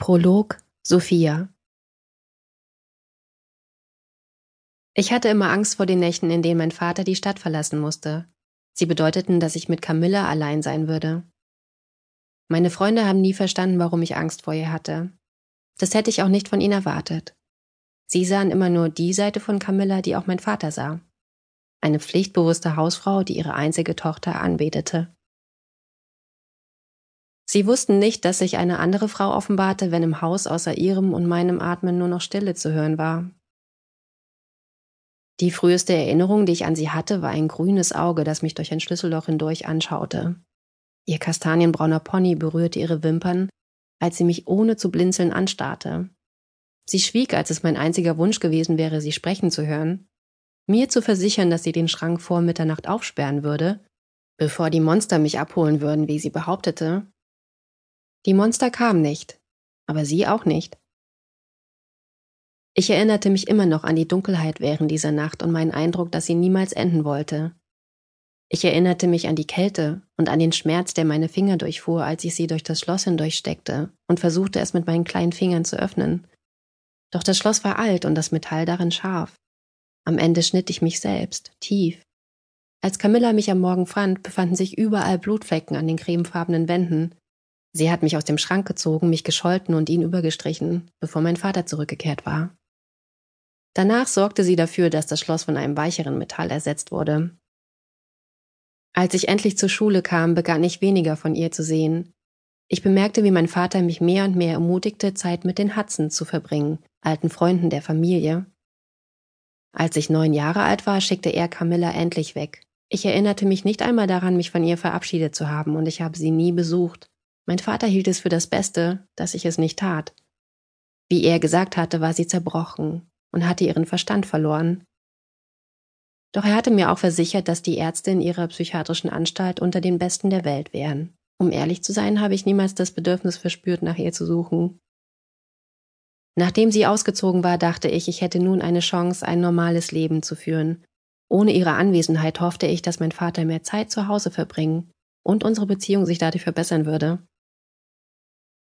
Prolog Sophia Ich hatte immer Angst vor den Nächten, in denen mein Vater die Stadt verlassen musste. Sie bedeuteten, dass ich mit Camilla allein sein würde. Meine Freunde haben nie verstanden, warum ich Angst vor ihr hatte. Das hätte ich auch nicht von ihnen erwartet. Sie sahen immer nur die Seite von Camilla, die auch mein Vater sah. Eine pflichtbewusste Hausfrau, die ihre einzige Tochter anbetete. Sie wussten nicht, dass sich eine andere Frau offenbarte, wenn im Haus außer ihrem und meinem Atmen nur noch Stille zu hören war. Die früheste Erinnerung, die ich an sie hatte, war ein grünes Auge, das mich durch ein Schlüsselloch hindurch anschaute. Ihr kastanienbrauner Pony berührte ihre Wimpern, als sie mich ohne zu blinzeln anstarrte. Sie schwieg, als es mein einziger Wunsch gewesen wäre, sie sprechen zu hören. Mir zu versichern, dass sie den Schrank vor Mitternacht aufsperren würde, bevor die Monster mich abholen würden, wie sie behauptete, die Monster kamen nicht, aber sie auch nicht. Ich erinnerte mich immer noch an die Dunkelheit während dieser Nacht und meinen Eindruck, dass sie niemals enden wollte. Ich erinnerte mich an die Kälte und an den Schmerz, der meine Finger durchfuhr, als ich sie durch das Schloss hindurchsteckte und versuchte es mit meinen kleinen Fingern zu öffnen. Doch das Schloss war alt und das Metall darin scharf. Am Ende schnitt ich mich selbst, tief. Als Camilla mich am Morgen fand, befanden sich überall Blutflecken an den cremefarbenen Wänden, Sie hat mich aus dem Schrank gezogen, mich gescholten und ihn übergestrichen, bevor mein Vater zurückgekehrt war. Danach sorgte sie dafür, dass das Schloss von einem weicheren Metall ersetzt wurde. Als ich endlich zur Schule kam, begann ich weniger von ihr zu sehen. Ich bemerkte, wie mein Vater mich mehr und mehr ermutigte, Zeit mit den Hudsons zu verbringen, alten Freunden der Familie. Als ich neun Jahre alt war, schickte er Camilla endlich weg. Ich erinnerte mich nicht einmal daran, mich von ihr verabschiedet zu haben, und ich habe sie nie besucht. Mein Vater hielt es für das Beste, dass ich es nicht tat. Wie er gesagt hatte, war sie zerbrochen und hatte ihren Verstand verloren. Doch er hatte mir auch versichert, dass die Ärzte in ihrer psychiatrischen Anstalt unter den Besten der Welt wären. Um ehrlich zu sein, habe ich niemals das Bedürfnis verspürt, nach ihr zu suchen. Nachdem sie ausgezogen war, dachte ich, ich hätte nun eine Chance, ein normales Leben zu führen. Ohne ihre Anwesenheit hoffte ich, dass mein Vater mehr Zeit zu Hause verbringen und unsere Beziehung sich dadurch verbessern würde.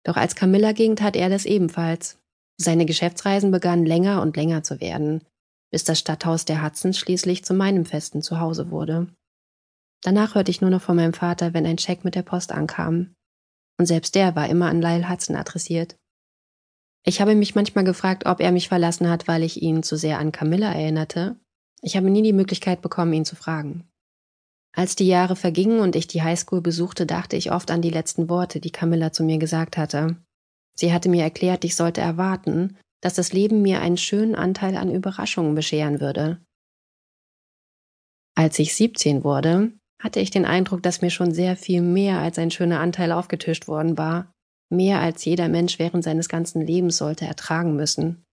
Doch als Camilla ging, tat er das ebenfalls. Seine Geschäftsreisen begannen länger und länger zu werden, bis das Stadthaus der Hudsons schließlich zu meinem festen Zuhause wurde. Danach hörte ich nur noch von meinem Vater, wenn ein Scheck mit der Post ankam. Und selbst der war immer an Lyle Hudson adressiert. Ich habe mich manchmal gefragt, ob er mich verlassen hat, weil ich ihn zu sehr an Camilla erinnerte. Ich habe nie die Möglichkeit bekommen, ihn zu fragen. Als die Jahre vergingen und ich die Highschool besuchte, dachte ich oft an die letzten Worte, die Camilla zu mir gesagt hatte. Sie hatte mir erklärt, ich sollte erwarten, dass das Leben mir einen schönen Anteil an Überraschungen bescheren würde. Als ich 17 wurde, hatte ich den Eindruck, dass mir schon sehr viel mehr als ein schöner Anteil aufgetischt worden war, mehr als jeder Mensch während seines ganzen Lebens sollte ertragen müssen.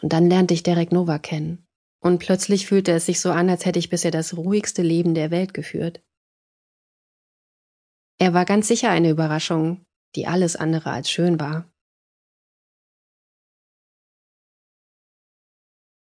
Und dann lernte ich Derek Nova kennen. Und plötzlich fühlte es sich so an, als hätte ich bisher das ruhigste Leben der Welt geführt. Er war ganz sicher eine Überraschung, die alles andere als schön war.